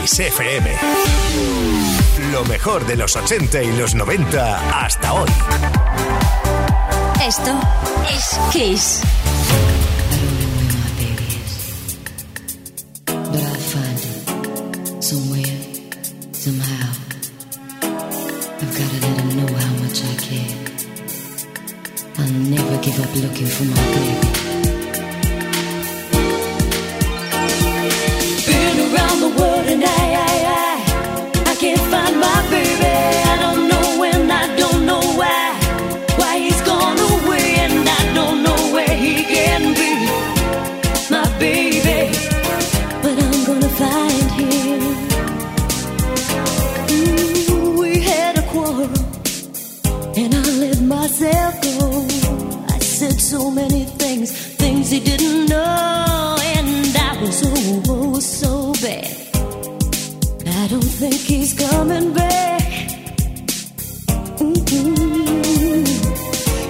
Kiss FM. Lo mejor de los 80 y los 90 hasta hoy. Esto es Kiss. looking for my baby. he didn't know, and I was oh, oh so bad. I don't think he's coming back. Mm-hmm.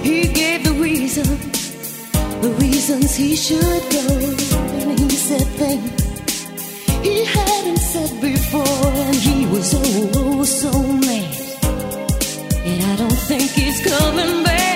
He gave the reason, the reasons he should go, and he said things he hadn't said before, and he was oh, oh so mad. And I don't think he's coming back.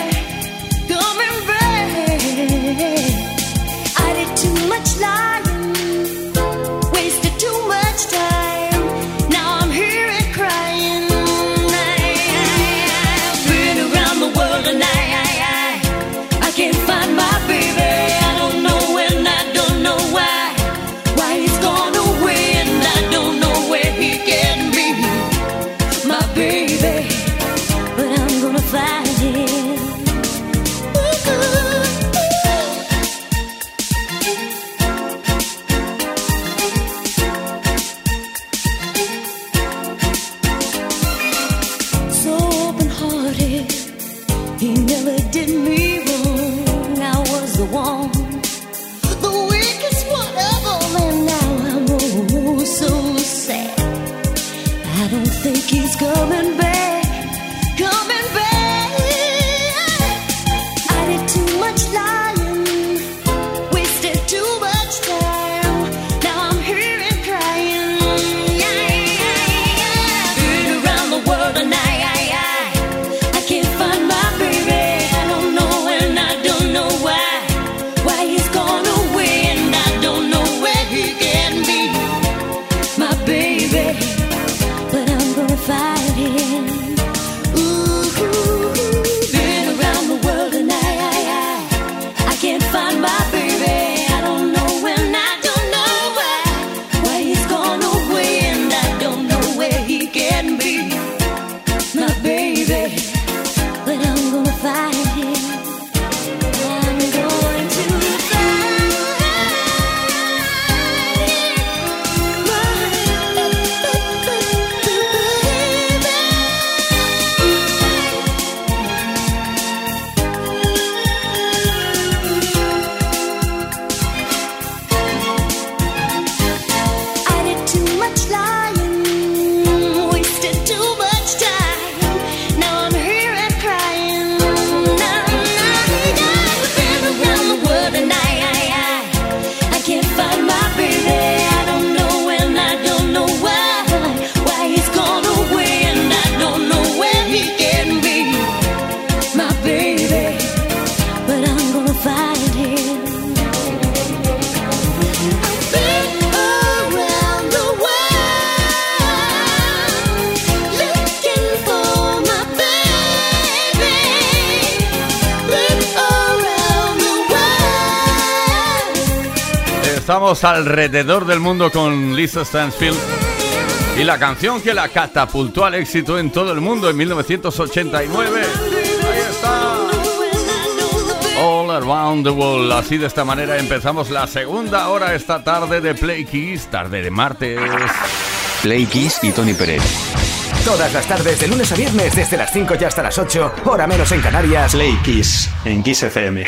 alrededor del mundo con Lisa Stansfield y la canción que la catapultó al éxito en todo el mundo en 1989. Ahí está. All Around the World. Así de esta manera empezamos la segunda hora esta tarde de Play Kiss, tarde de martes. Play Kiss y Tony Pérez. Todas las tardes, de lunes a viernes, desde las 5 y hasta las 8, hora menos en Canarias. Play Kiss, en Kiss FM.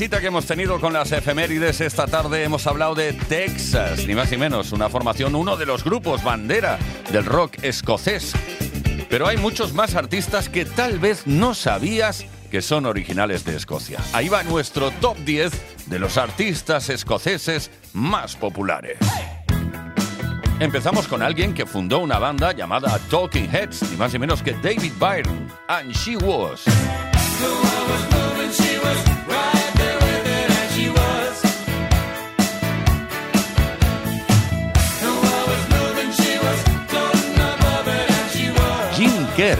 Cita que hemos tenido con las efemérides esta tarde hemos hablado de Texas, ni más ni menos, una formación, uno de los grupos bandera del rock escocés. Pero hay muchos más artistas que tal vez no sabías que son originales de Escocia. Ahí va nuestro top 10 de los artistas escoceses más populares. Empezamos con alguien que fundó una banda llamada Talking Heads, ni más ni menos que David Byron, and she was.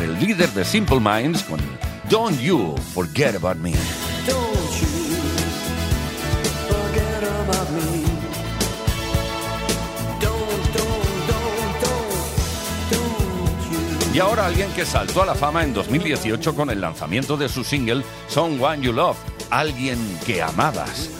El líder de Simple Minds, con Don't You Forget About Me. Y ahora alguien que saltó a la fama en 2018 con el lanzamiento de su single Someone You Love, alguien que amabas.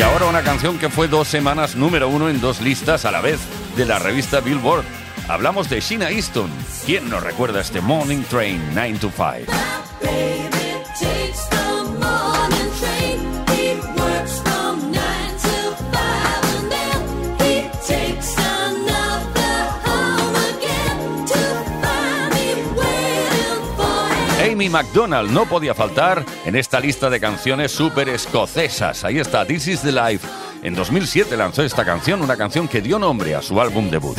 Y ahora una canción que fue dos semanas número uno en dos listas a la vez de la revista Billboard. Hablamos de Sheena Easton. ¿Quién nos recuerda este Morning Train 9 to 5? Amy McDonald no podía faltar en esta lista de canciones súper escocesas. Ahí está, This is the Life. En 2007 lanzó esta canción, una canción que dio nombre a su álbum debut.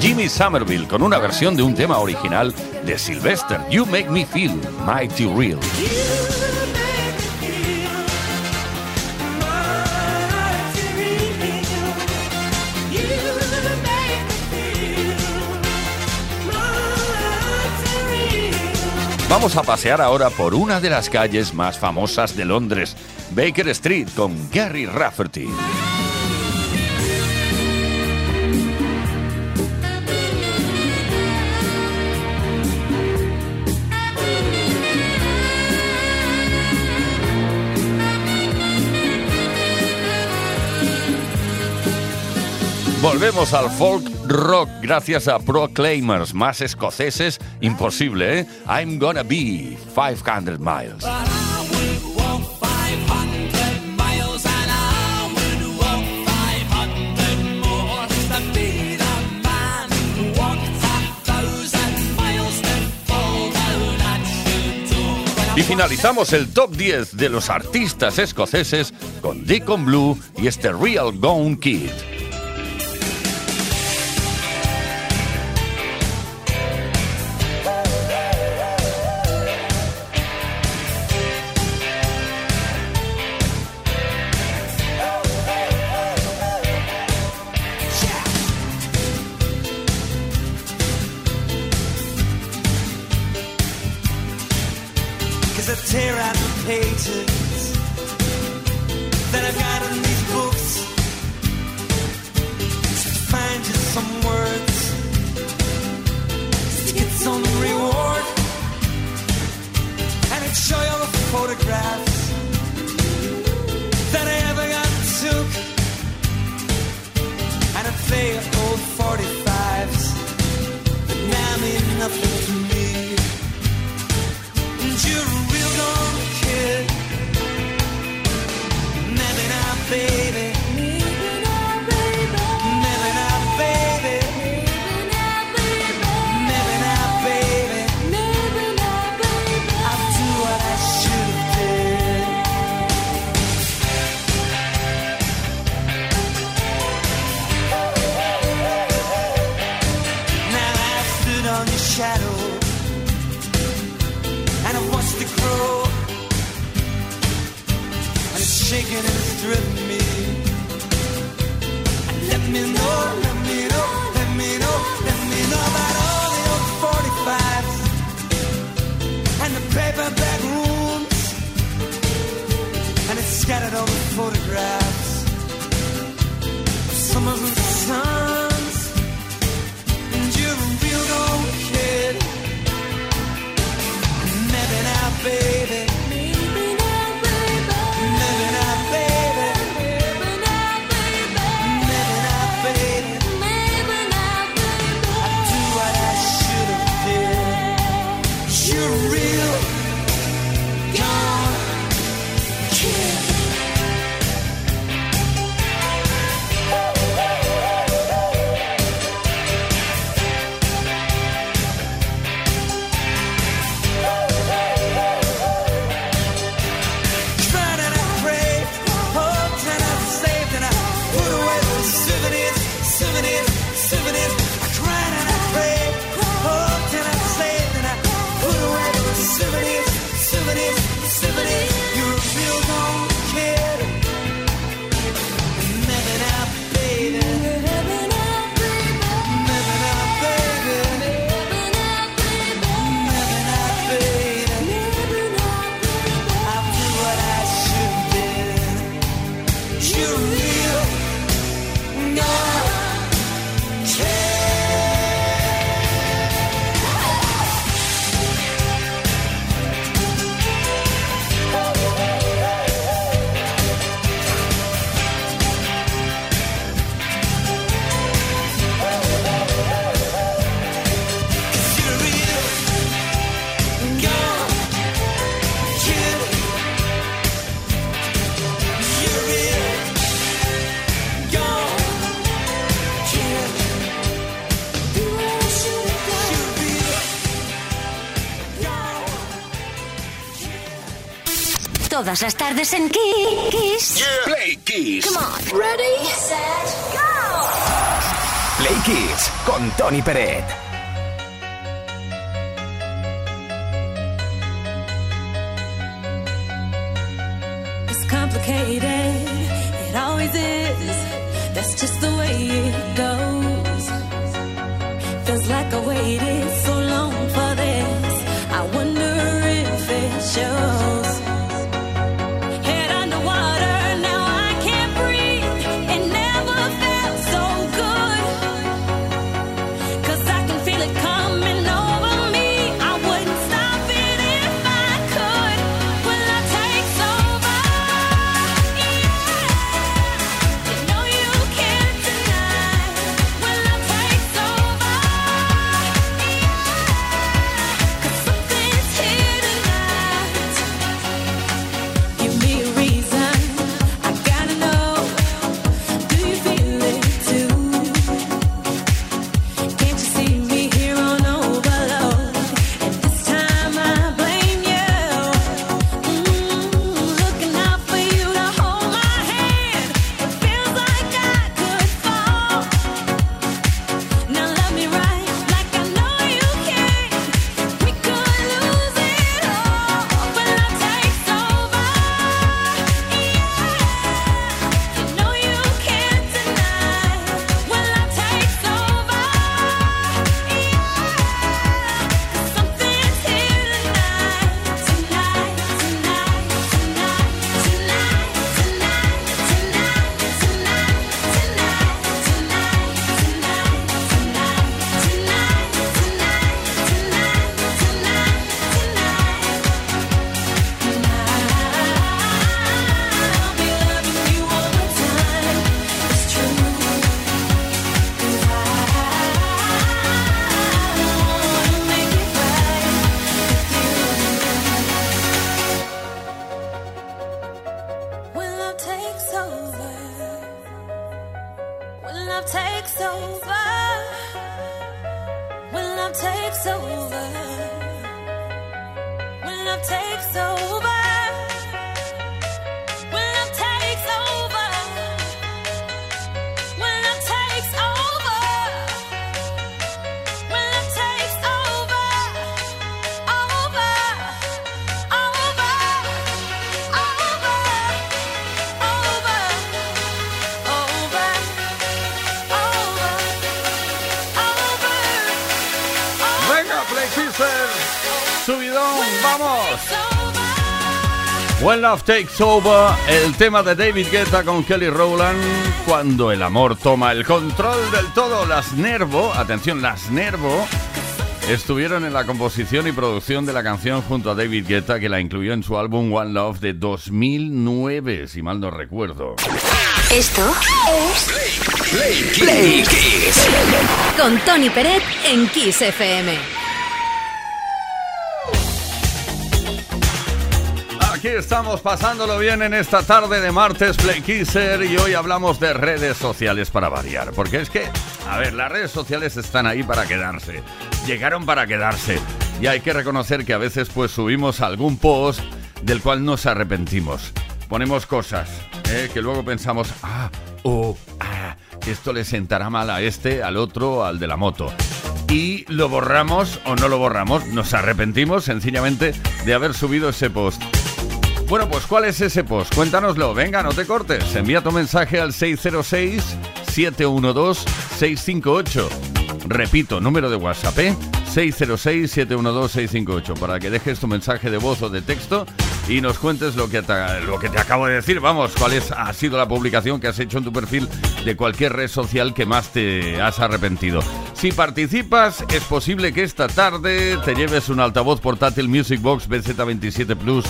Jimmy Somerville con una versión de un tema original de Sylvester, You Make Me Feel Mighty Real. Vamos a pasear ahora por una de las calles más famosas de Londres, Baker Street, con Gary Rafferty. Volvemos al folk rock gracias a Proclaimers, más escoceses, imposible, ¿eh? I'm gonna be 500 miles. Y finalizamos el top 10 de los artistas escoceses con Deacon Blue y este Real Gone Kid. scattered all the photographs of summers and suns. And you're a real old kid. And maybe now, baby. Todas las tardes en Kiss. Play Kiss. Come on. Ready, set, go. Play Kiss con Tony Peret. It's complicated, it always is. That's just the way it goes. Feels like I waited Love Takes Over, el tema de David Guetta con Kelly Rowland, cuando el amor toma el control del todo, las Nervo, atención, las Nervo, estuvieron en la composición y producción de la canción junto a David Guetta, que la incluyó en su álbum One Love de 2009, si mal no recuerdo. Esto es Play, Play Kiss. con Tony Peret en Kiss FM. Aquí estamos pasándolo bien en esta tarde de martes Play Kisser y hoy hablamos de redes sociales para variar. Porque es que, a ver, las redes sociales están ahí para quedarse. Llegaron para quedarse. Y hay que reconocer que a veces pues subimos algún post del cual nos arrepentimos. Ponemos cosas ¿eh? que luego pensamos, ah, oh, ah, esto le sentará mal a este, al otro, al de la moto y lo borramos o no lo borramos. Nos arrepentimos sencillamente de haber subido ese post. Bueno, pues ¿cuál es ese post? Cuéntanoslo, venga, no te cortes. Envía tu mensaje al 606-712-658. Repito, número de WhatsApp, ¿eh? 606-712-658, para que dejes tu mensaje de voz o de texto y nos cuentes lo que te, lo que te acabo de decir. Vamos, cuál es, ha sido la publicación que has hecho en tu perfil de cualquier red social que más te has arrepentido. Si participas, es posible que esta tarde te lleves un altavoz portátil Music Box BZ27 Plus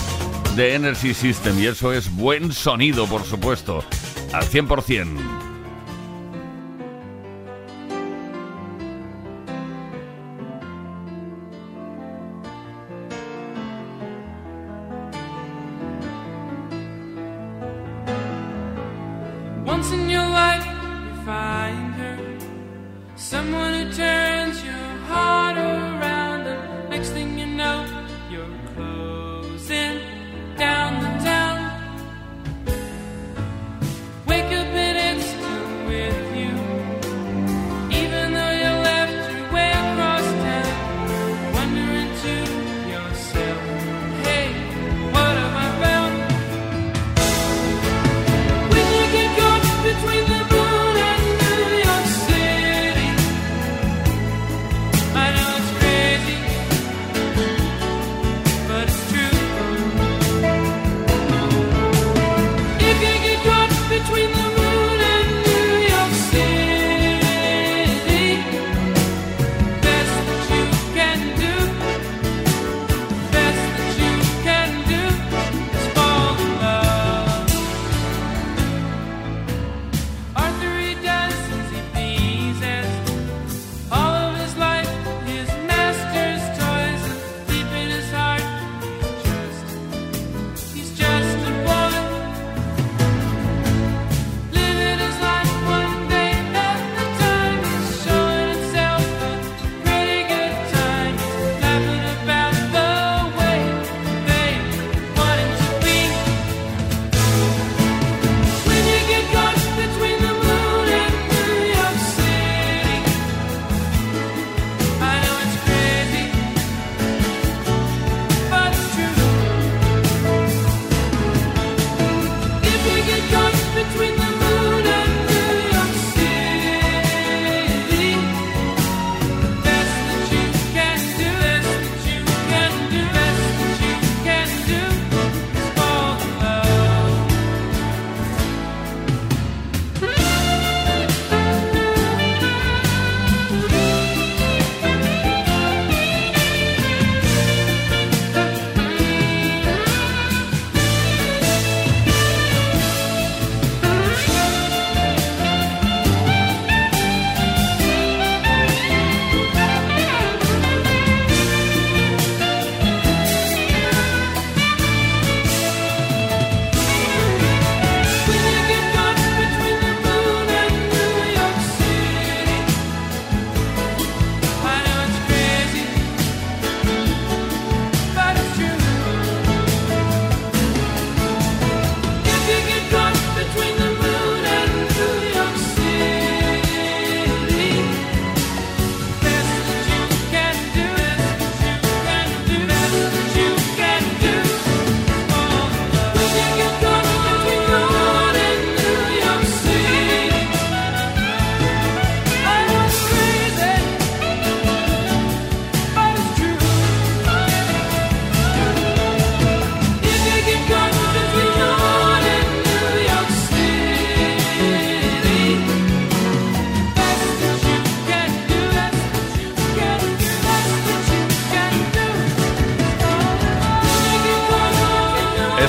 de Energy System y eso es buen sonido, por supuesto, al 100%.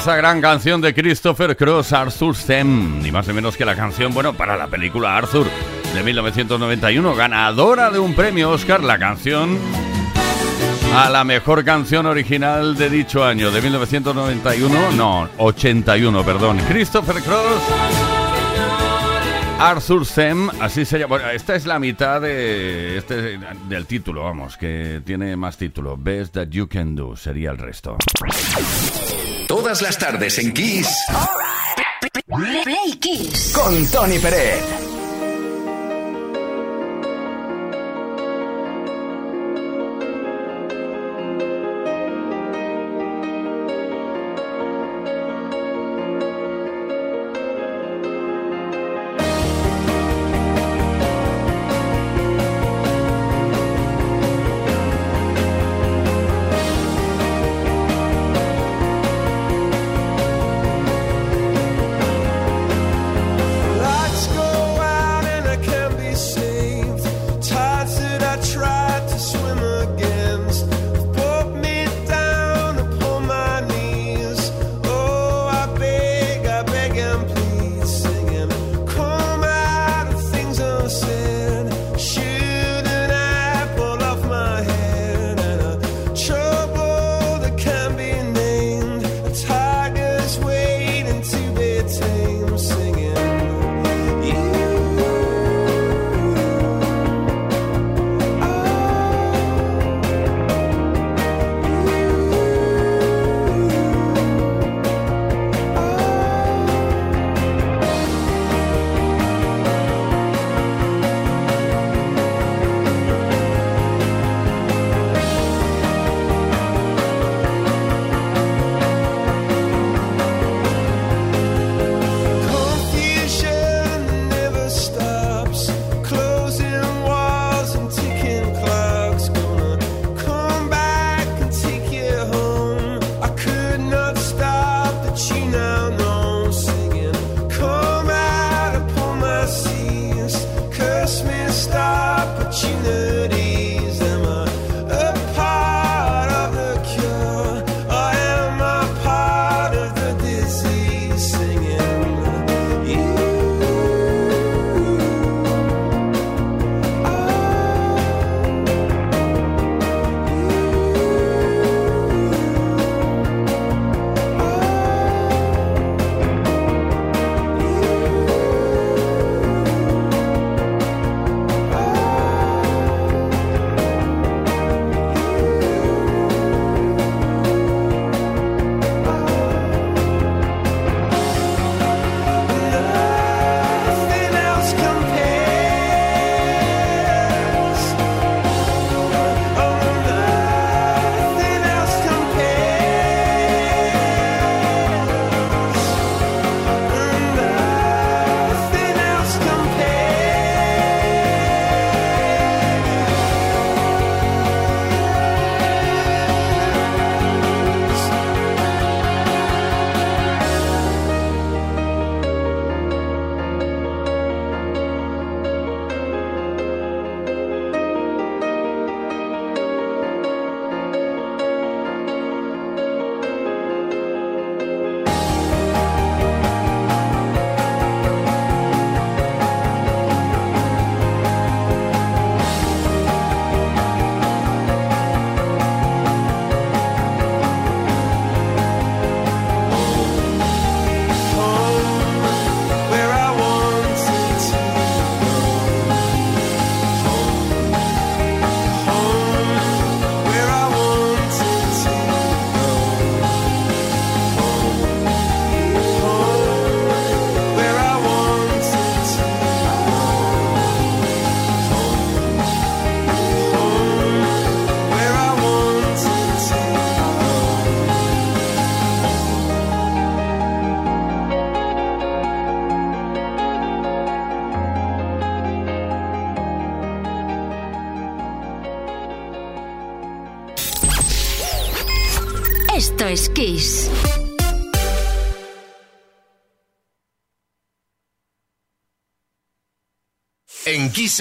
Esa gran canción de Christopher Cross, Arthur Sem, ni más ni menos que la canción, bueno, para la película Arthur de 1991, ganadora de un premio Oscar, la canción a la mejor canción original de dicho año, de 1991, no, 81, perdón. Christopher Cross, Arthur Sem, así se llama. Bueno, esta es la mitad de este, del título, vamos, que tiene más título. Best That You Can Do sería el resto. Todas las tardes en Kiss. Play Kiss. Con Tony Pérez.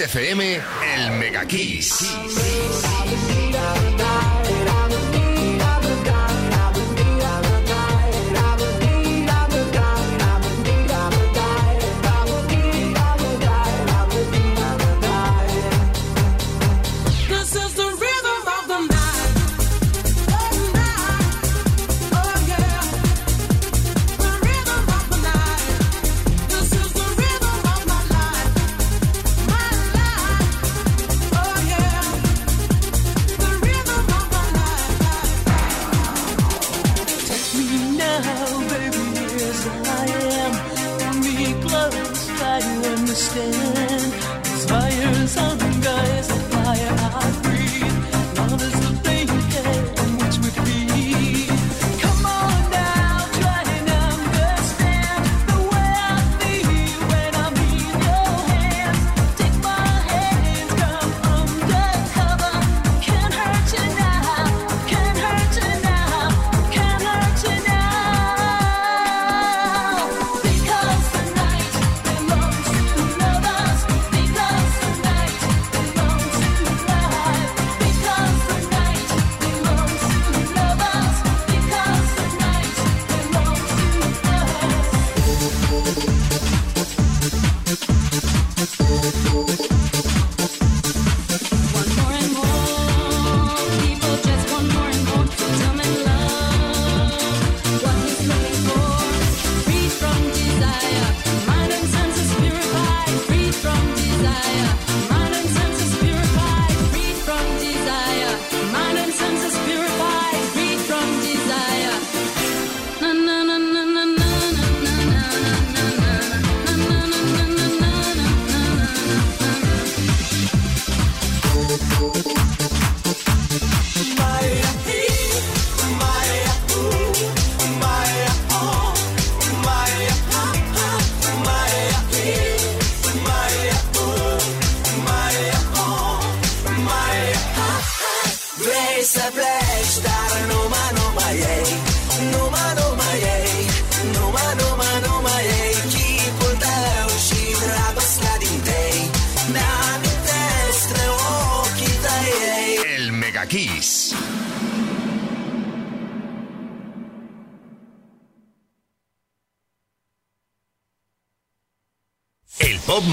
Kiss el Mega Kiss.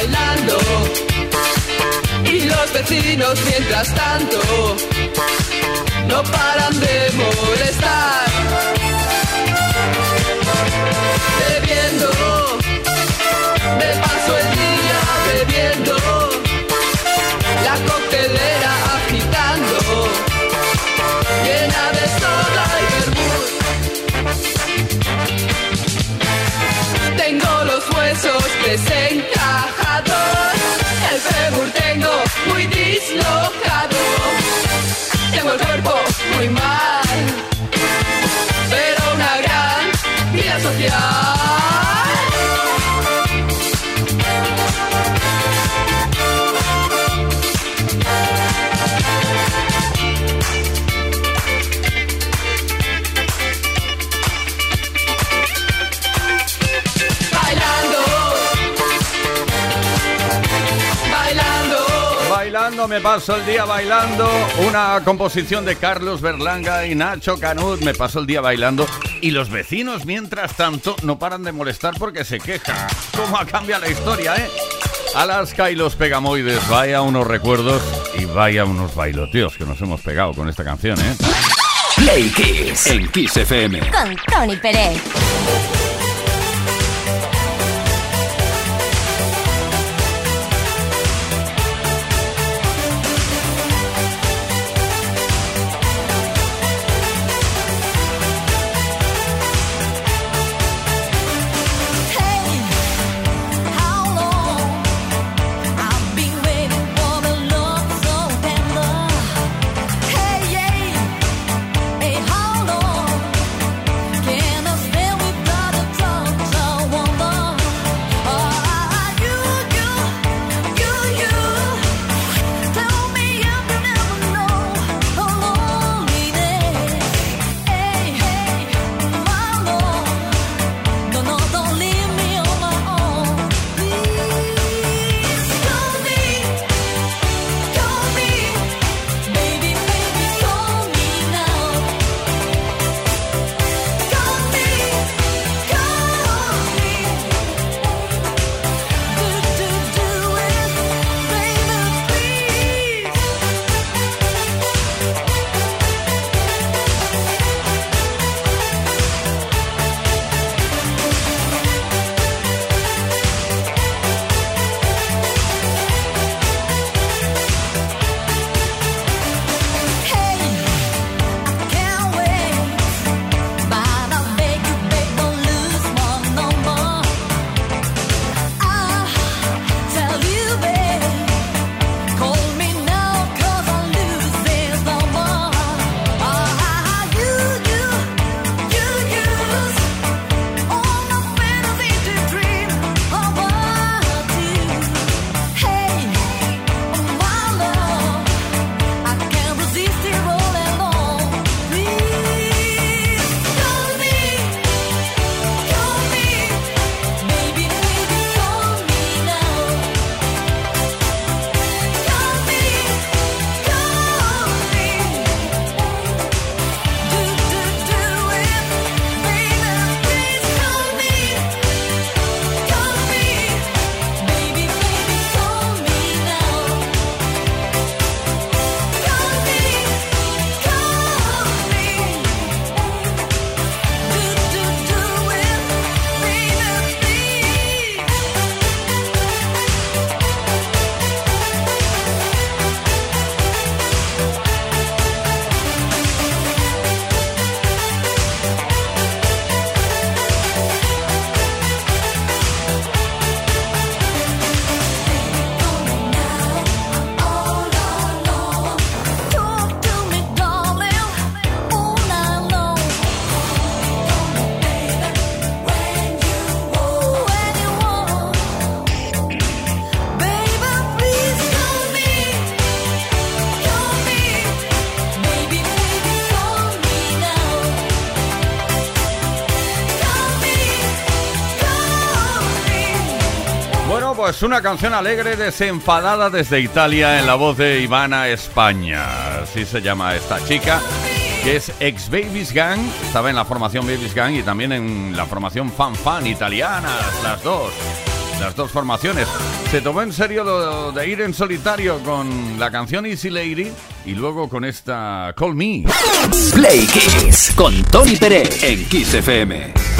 Bailando. Y los vecinos mientras tanto no paran de molestar. Bebiendo. Cuerpo muy Bailando, me paso el día bailando. Una composición de Carlos Berlanga y Nacho Canut. Me paso el día bailando. Y los vecinos, mientras tanto, no paran de molestar porque se quejan. ¿Cómo ha cambiado la historia, eh? Alaska y los Pegamoides. Vaya unos recuerdos y vaya unos bailoteos que nos hemos pegado con esta canción, eh. Play Kiss en Kiss FM. Con Tony Pérez. Una canción alegre desenfadada desde Italia en la voz de Ivana España. Así se llama esta chica, que es ex Babies Gang. Estaba en la formación Babies Gang y también en la formación Fan Fan italianas, las dos. Las dos formaciones. Se tomó en serio lo de ir en solitario con la canción Easy Lady y luego con esta Call Me. Play Kiss con Tony Pérez en Kiss FM.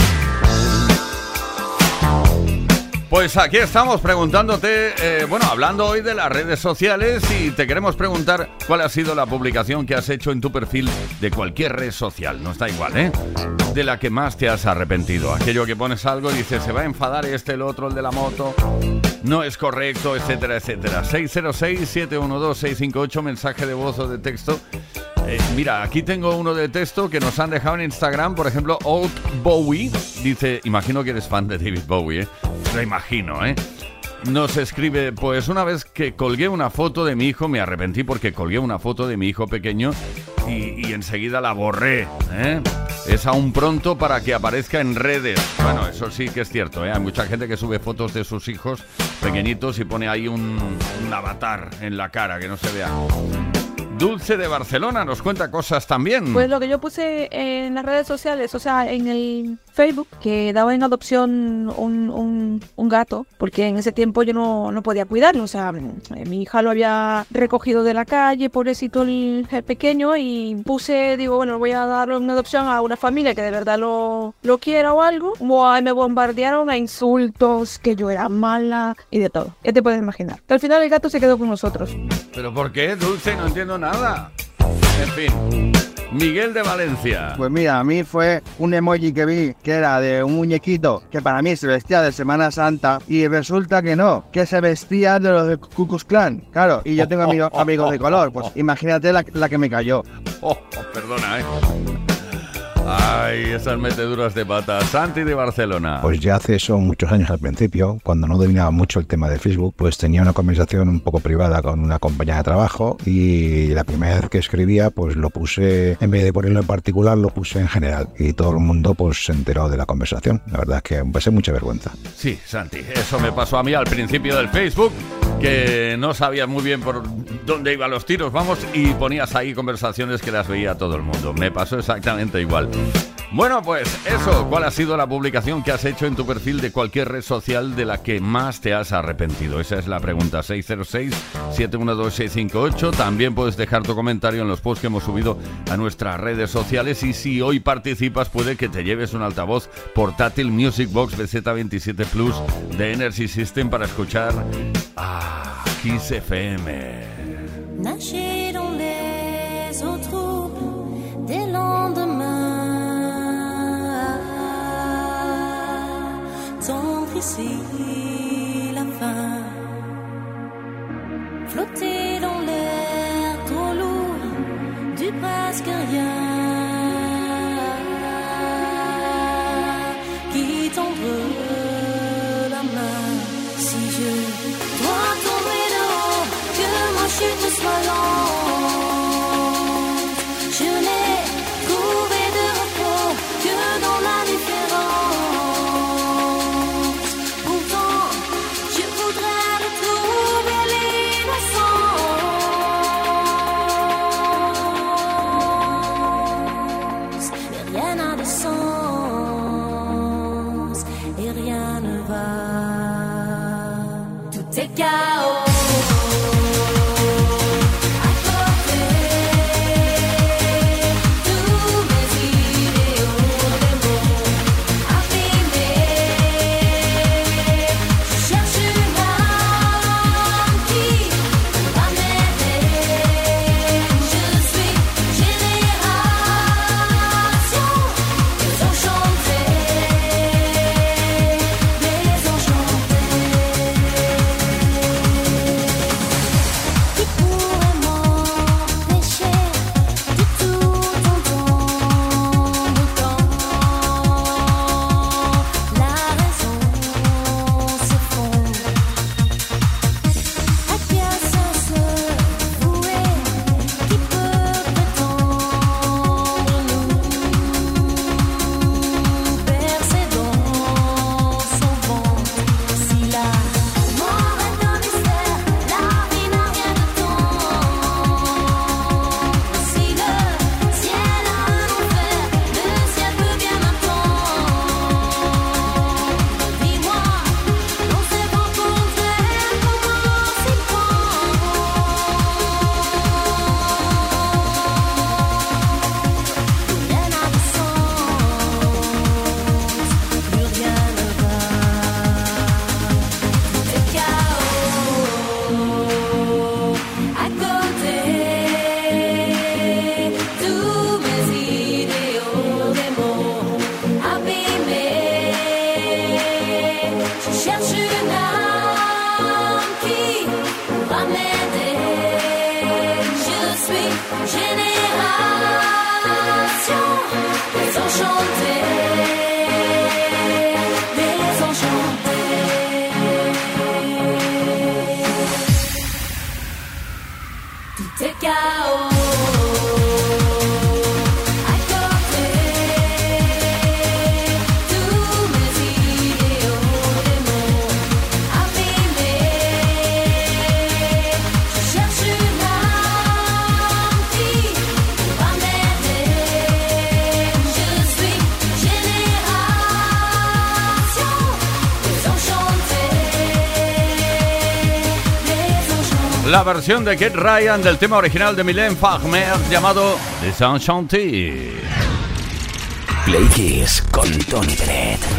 Pues aquí estamos preguntándote, eh, bueno, hablando hoy de las redes sociales y te queremos preguntar cuál ha sido la publicación que has hecho en tu perfil de cualquier red social, no está igual, ¿eh? De la que más te has arrepentido. Aquello que pones algo y dices, se va a enfadar este, el otro, el de la moto, no es correcto, etcétera, etcétera. 606-712-658, mensaje de voz o de texto. Eh, mira, aquí tengo uno de texto que nos han dejado en Instagram, por ejemplo, Old Bowie. Dice, imagino que eres fan de David Bowie, ¿eh? Lo imagino, ¿eh? Nos escribe, pues una vez que colgué una foto de mi hijo, me arrepentí porque colgué una foto de mi hijo pequeño y, enseguida la borré. ¿eh? Es aún pronto para que aparezca en redes. Bueno, eso sí que es cierto, ¿eh? hay mucha gente que sube fotos de sus hijos pequeñitos y pone ahí un, un avatar en la cara que no se vea. Dulce de Barcelona nos cuenta cosas también. Pues lo que yo puse en las redes sociales, o sea, en el Facebook, que daba en adopción un, un- gato, porque en ese tiempo yo no, no podía cuidarlo, o sea, eh, mi hija lo había recogido de la calle, pobrecito el, el pequeño, y puse, digo, bueno, voy a darlo en adopción a una familia que de verdad lo, lo quiera o algo. Buah, me bombardearon a insultos, que yo era mala y de todo. Ya te puedes imaginar. Al final el gato se quedó con nosotros. ¿Pero por qué, Dulce? No entiendo nada. En fin. Miguel de Valencia. Pues mira, a mí fue un emoji que vi que era de un muñequito que para mí se vestía de Semana Santa y resulta que no, que se vestía de los de Ku Klux Klan. Claro, y yo tengo amigo- amigos de color, pues imagínate la, la que me cayó. Oh, oh, perdona, ¿eh? Ay, esas meteduras de pata. Santi de Barcelona. Pues ya hace eso muchos años al principio, cuando no dominaba mucho el tema de Facebook, pues tenía una conversación un poco privada con una compañera de trabajo y la primera vez que escribía, pues lo puse, en vez de ponerlo en particular, lo puse en general y todo el mundo pues se enteró de la conversación. La verdad es que me pasé mucha vergüenza. Sí, Santi, eso me pasó a mí al principio del Facebook, que no sabía muy bien por dónde iban los tiros, vamos, y ponías ahí conversaciones que las veía todo el mundo. Me pasó exactamente igual. Bueno, pues eso, ¿cuál ha sido la publicación que has hecho en tu perfil de cualquier red social de la que más te has arrepentido? Esa es la pregunta, 606-712-658. También puedes dejar tu comentario en los posts que hemos subido a nuestras redes sociales y si hoy participas puede que te lleves un altavoz portátil Music Box BZ27 Plus de Energy System para escuchar a Kiss FM. Nager dans les eaux troubles des lendemains. Tendre ici la fin. Flotter dans l'air trop lourd du presque rien. Qui tendre la main si je Je suis génération, les enchantés. la versión de Kate Ryan del tema original de Mylène Farmer llamado Les Enchantés. Play Kiss con Tony Brett.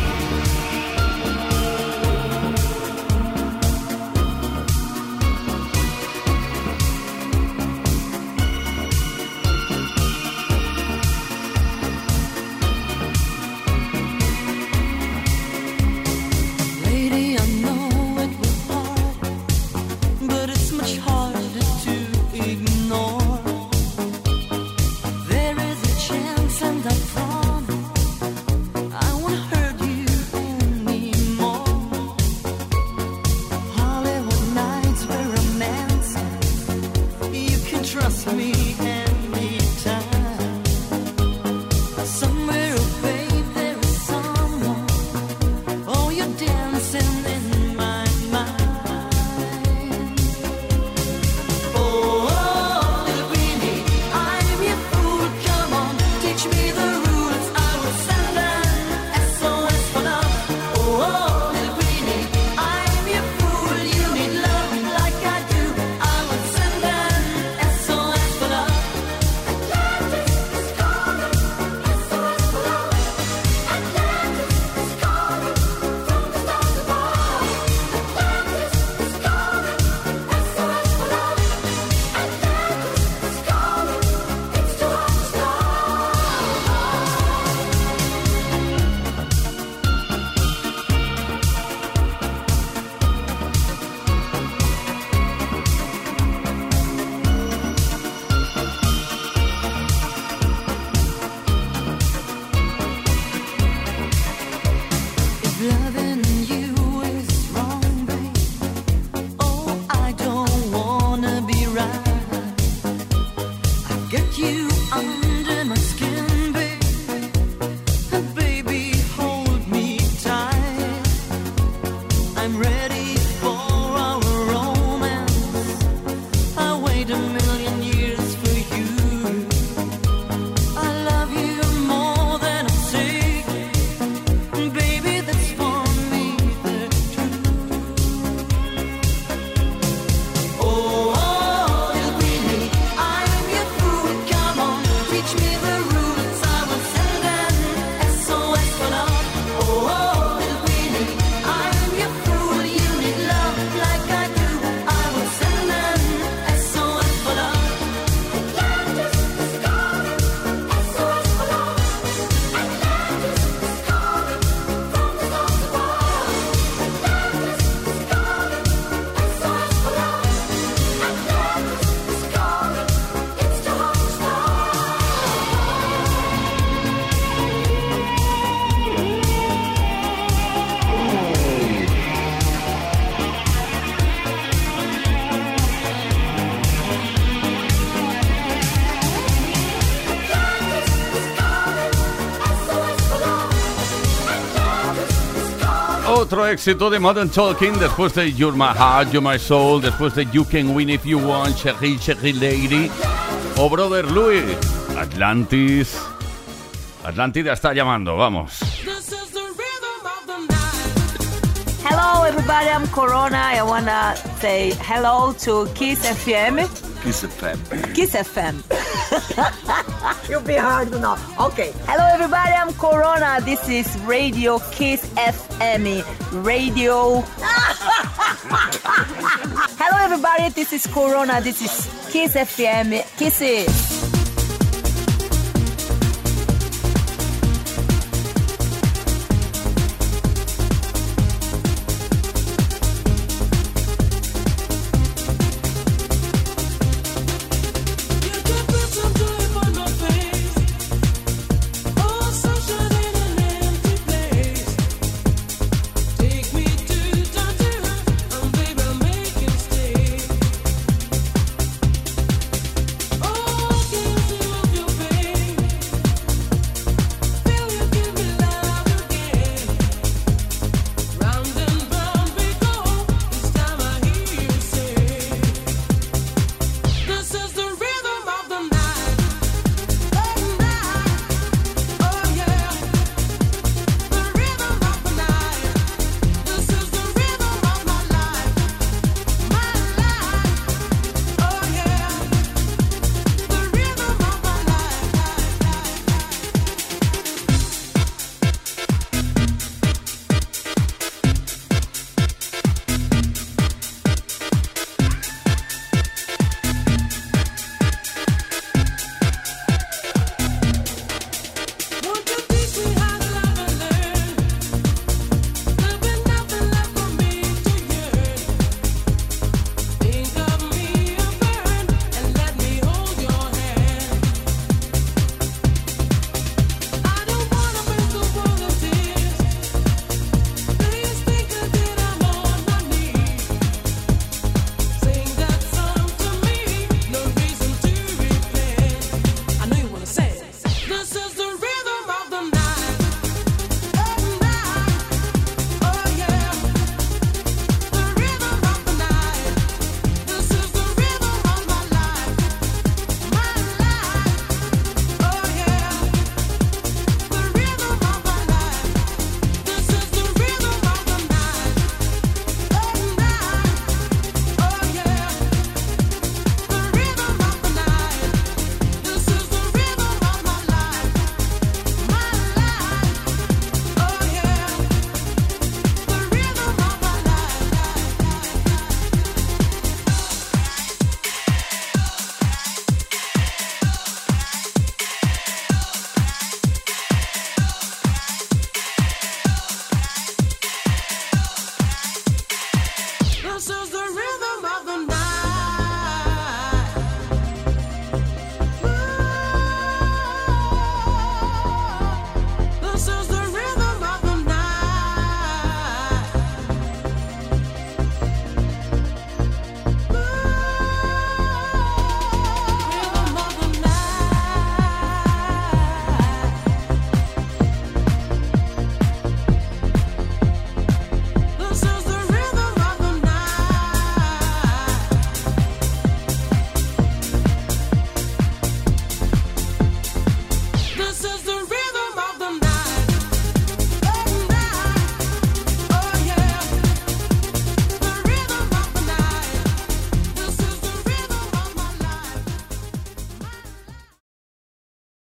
éxito de Modern Talking, después de You're My Heart, You're My Soul, después de You Can Win If You Want, Cherry Cherry Lady o Brother Louis, Atlantis. Atlántida está llamando, vamos. Hello everybody, I'm Corona. I wanna say hello to Kiss FM. Kiss FM. Kiss FM. You'll be hard now. Okay. Hello, everybody. I'm Corona. This is Radio Kiss FM. Radio. Hello, everybody. This is Corona. This is Kiss FM. Kiss it.